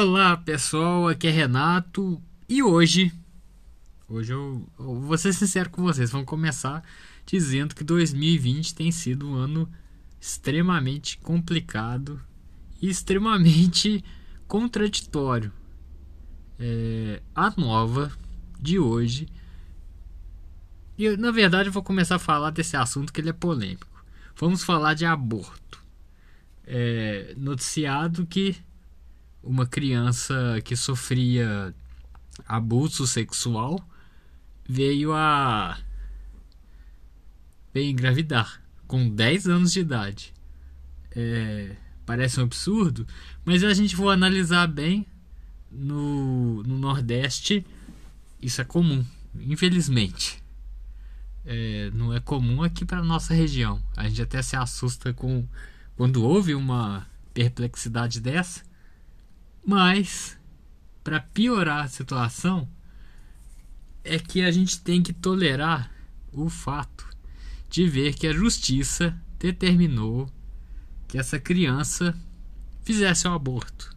Olá pessoal, aqui é Renato e hoje, hoje eu, eu vou ser sincero com vocês, vamos começar dizendo que 2020 tem sido um ano extremamente complicado e extremamente contraditório. É, a nova de hoje, e na verdade eu vou começar a falar desse assunto que ele é polêmico. Vamos falar de aborto. É, noticiado que uma criança que sofria abuso sexual veio a veio engravidar com 10 anos de idade. É, parece um absurdo, mas a gente for analisar bem no, no Nordeste isso é comum, infelizmente. É, não é comum aqui para nossa região. A gente até se assusta com quando houve uma perplexidade dessa, mas, para piorar a situação, é que a gente tem que tolerar o fato de ver que a justiça determinou que essa criança fizesse um aborto.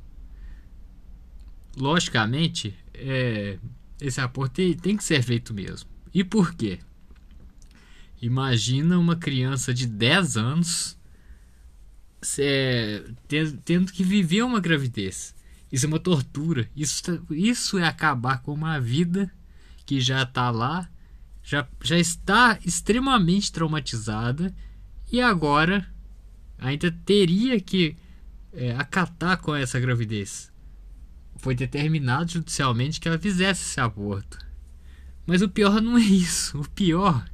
Logicamente, é, esse aborto tem, tem que ser feito mesmo. E por quê? Imagina uma criança de 10 anos é, tendo que viver uma gravidez. Isso é uma tortura. Isso, tá, isso é acabar com uma vida que já está lá, já, já está extremamente traumatizada e agora ainda teria que é, acatar com essa gravidez. Foi determinado judicialmente que ela fizesse esse aborto. Mas o pior não é isso. O pior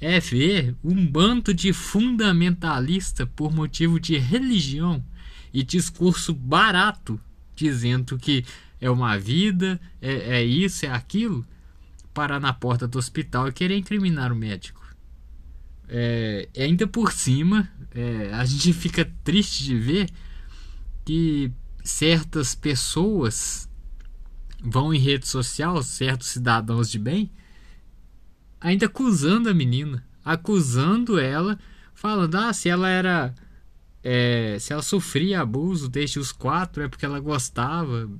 é ver um bando de fundamentalista por motivo de religião e discurso barato dizendo que é uma vida, é, é isso, é aquilo, parar na porta do hospital e querer incriminar o médico. É, ainda por cima, é, a gente fica triste de ver que certas pessoas vão em rede social, certos cidadãos de bem, ainda acusando a menina, acusando ela, falando: ah, se ela era é, se ela sofria abuso desde os quatro é porque ela gostava.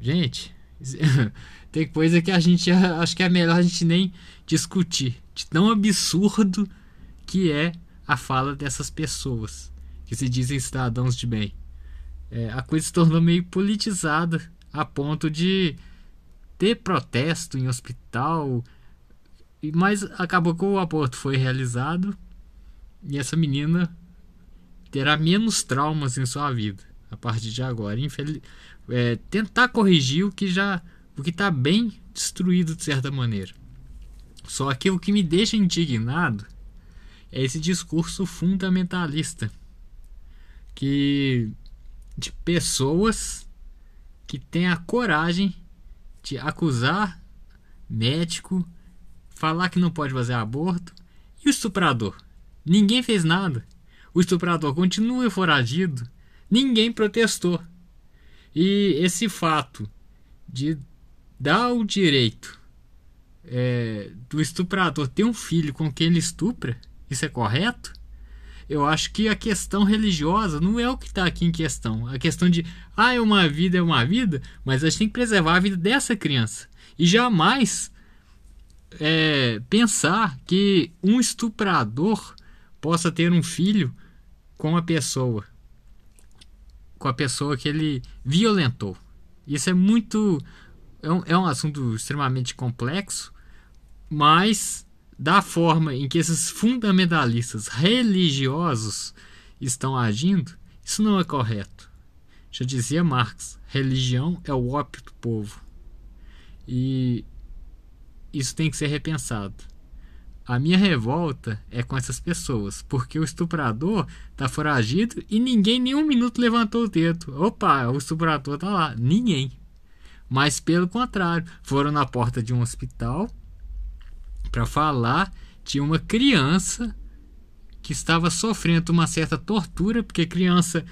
Gente, tem coisa que a gente acho que é melhor a gente nem discutir. De tão absurdo que é a fala dessas pessoas que se dizem cidadãos de bem. É, a coisa se tornou meio politizada a ponto de ter protesto em hospital. Mas acabou que o aborto foi realizado e essa menina terá menos traumas em sua vida a partir de agora. Infeliz... É, tentar corrigir o que já o que está bem destruído de certa maneira. Só que o que me deixa indignado é esse discurso fundamentalista que de pessoas que têm a coragem de acusar médico, falar que não pode fazer aborto e o estuprador. Ninguém fez nada. O estuprador continua foragido. Ninguém protestou. E esse fato de dar o direito é, do estuprador ter um filho com quem ele estupra, isso é correto? Eu acho que a questão religiosa não é o que está aqui em questão. A questão de, ah, é uma vida, é uma vida, mas a gente tem que preservar a vida dessa criança. E jamais é, pensar que um estuprador possa ter um filho com a pessoa, com a pessoa que ele violentou. Isso é muito. É um, é um assunto extremamente complexo, mas da forma em que esses fundamentalistas religiosos estão agindo, isso não é correto. Já dizia Marx: religião é o ópio do povo. E isso tem que ser repensado. A minha revolta é com essas pessoas, porque o estuprador tá foragido e ninguém nem um minuto levantou o dedo. Opa, o estuprador tá lá. Ninguém. Mas pelo contrário, foram na porta de um hospital para falar de uma criança que estava sofrendo uma certa tortura, porque criança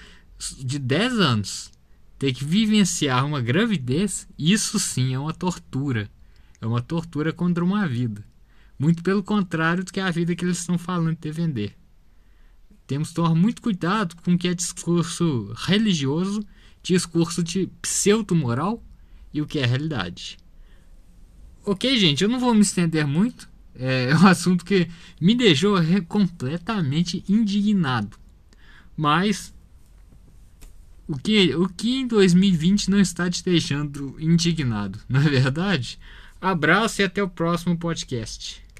de 10 anos ter que vivenciar uma gravidez, isso sim é uma tortura. É uma tortura contra uma vida. Muito pelo contrário do que a vida que eles estão falando de vender. Temos que tomar muito cuidado com o que é discurso religioso discurso de pseudo-moral e o que é realidade. Ok, gente, eu não vou me estender muito. É um assunto que me deixou completamente indignado. Mas o que, o que em 2020 não está te deixando indignado, não é verdade? Abraço e até o próximo podcast.